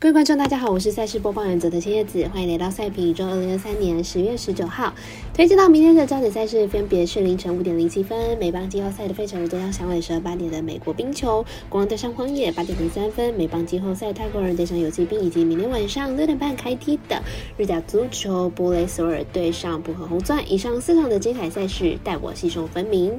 各位观众，大家好，我是赛事播报员泽的千叶子，欢迎来到赛评宇宙。二零二三年十月十九号，推荐到明天的焦点赛事分别是凌晨五点零七分美邦季后赛的费城人对上响尾蛇，八点的美国冰球国王对上荒野，八点零三分美邦季后赛泰国人对上游骑兵，以及明天晚上六点半开踢的日甲足球布雷索尔对上布和红钻。以上四场的精彩赛事，带我细数分明。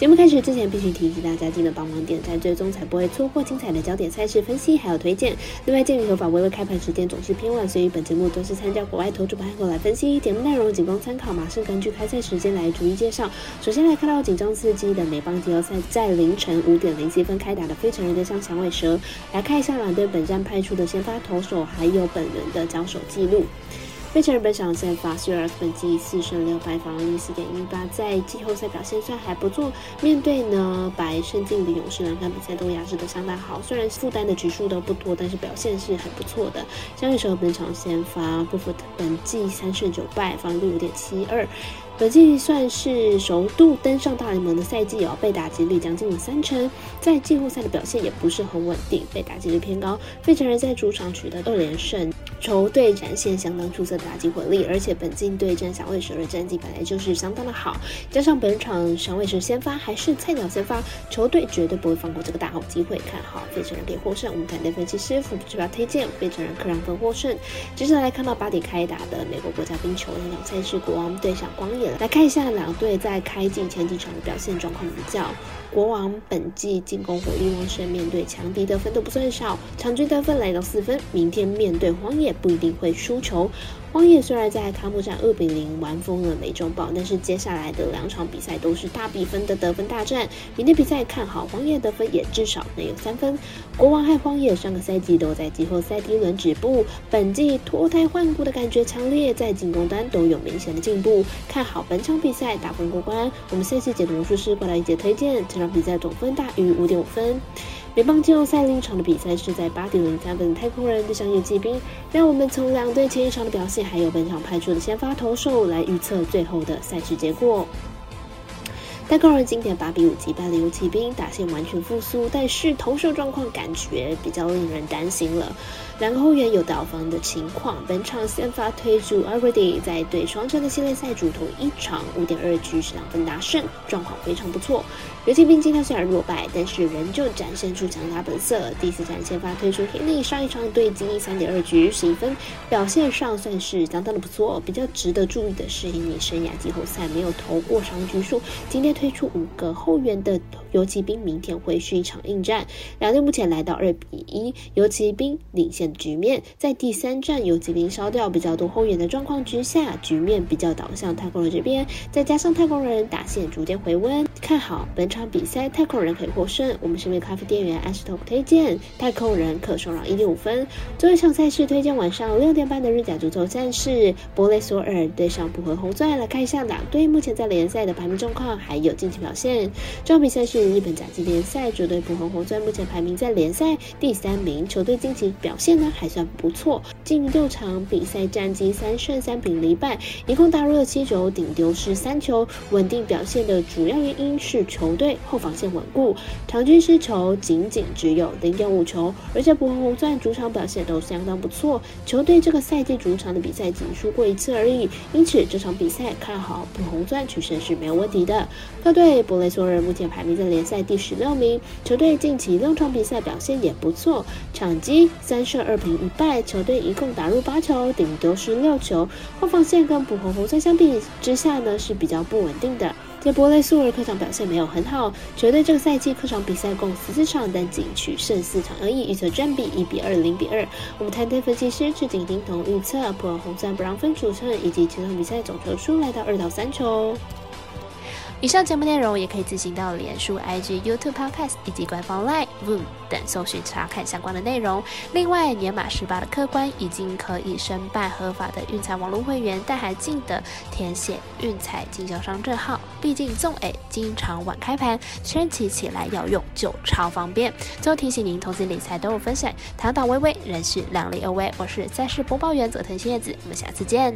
节目开始之前，必须提醒大家记得帮忙点赞、追踪，才不会错过精彩的焦点赛事分析还有推荐。另外，鉴于合法微微开盘时间总是偏晚，所以本节目都是参照国外投注盘口来分析。节目内容仅供参考，马上根据开赛时间来逐一介绍。首先来看到紧张刺激的美邦季后赛，在凌晨五点零七分开打的非常人的像响尾蛇。来看一下两队本站派出的先发投手，还有本人的交手记录。费城人本场先发，虽然本季四胜六败，防御率四点一八，在季后赛表现算还不错。面对呢白胜进的勇士，两场比赛都压制的相当好。虽然负担的局数都不多，但是表现是很不错的。相对时本场先发，布福本季三胜九败，防御率五点七二。本季算是首度登上大联盟的赛季哦，被打击率将近三成，在季后赛的表现也不是很稳定，被打击率偏高。费城人在主场取得二连胜，球队展现相当出色的打击火力，而且本季对阵响尾蛇的战绩本来就是相当的好，加上本场响尾蛇先发还是菜鸟先发，球队绝对不会放过这个大好机会，看好费城人可以获胜。我们团队分析师傅主要推荐费城人客让分获胜。接下来看到八点开打的美国国家冰球那场赛事，国王对上光野。来看一下两队在开季前几场的表现状况比较。国王本季进攻火力旺盛，面对强敌得分都不算少，场均得分来到四分。明天面对荒野不一定会输球。荒野虽然在开幕战二比零完封了美中堡，但是接下来的两场比赛都是大比分的得分大战。明天比赛看好荒野得分也至少能有三分。国王和荒野上个赛季都在季后赛第一轮止步，本季脱胎换骨的感觉强烈，在进攻端都有明显的进步。看好本场比赛打分过关。我们下期解读魔术师过来一节推荐，这场比赛总分大于五点五分。联邦季后赛另一场的比赛是在八点零三分，太空人对上游击兵。让我们从两队前一场的表现，还有本场派出的先发投手来预测最后的赛事结果。太空人经典八比五击败了游骑兵，打线完全复苏，但是投射状况感觉比较令人担心了。两个后援有倒防的情况，本场先发推出 Already，在对双城的系列赛主投一场五点二局是两分大胜，状况非常不错。游骑兵今天虽然落败，但是仍旧展现出强大本色。第四战先发推出 Henry，上一场对经历三点二局十一分，表现上算是相当的不错。比较值得注意的是伊尼生涯季后赛没有投过长局数，今天推出五个后援的游骑兵，明天会是一场硬战。两队目前来到二比一，游骑兵领先。局面在第三战游骑兵烧掉比较多后援的状况之下，局面比较倒向太空人这边。再加上太空人打线逐渐回温，看好本场比赛太空人可以获胜。我们身为咖啡店员安石头推荐太空人可收让一点五分。最后一场赛事推荐晚上六点半的日甲足球战士博雷索尔对上普和红钻。来看一下两队目前在联赛的排名状况还有近期表现。这场比赛是日本甲级联赛，主队浦和红钻目前排名在联赛第三名，球队近期表现呢。还算不错，近六场比赛战绩三胜三平零败，一共打入了七球，顶丢失三球，稳定表现的主要原因是球队后防线稳固，场均失球仅仅只有零点五球，而且普红红钻主场表现都相当不错，球队这个赛季主场的比赛仅输过一次而已，因此这场比赛看好普红钻取胜是没有问题的。客队博雷索尔目前排名在联赛第十六名，球队近期六场比赛表现也不错，场均三胜二。平一败，球队一共打入八球，顶多是六球。后防线跟普红红钻相比之下呢，是比较不稳定的。在博雷苏尔客场表现没有很好，球队这个赛季客场比赛共十四场，但仅取胜四场而已，预测战比一比二、零比二。我们团队分析师赤井丁同预测普尔红钻不让分主胜，以及其他比赛总球数来到二到三球。以上节目内容也可以自行到脸书、IG、YouTube、Podcast 以及官方 Line、Voom 等搜寻查看相关的内容。另外，年满十八的客官已经可以申办合法的运彩网络会员，但还记得填写运彩经销商证号。毕竟纵 A 经常晚开盘，升起起来要用就超方便。最后提醒您，投资理财都有风险，堂堂微微，人是量力而为。我是赛事播报员佐藤新叶子，我们下次见。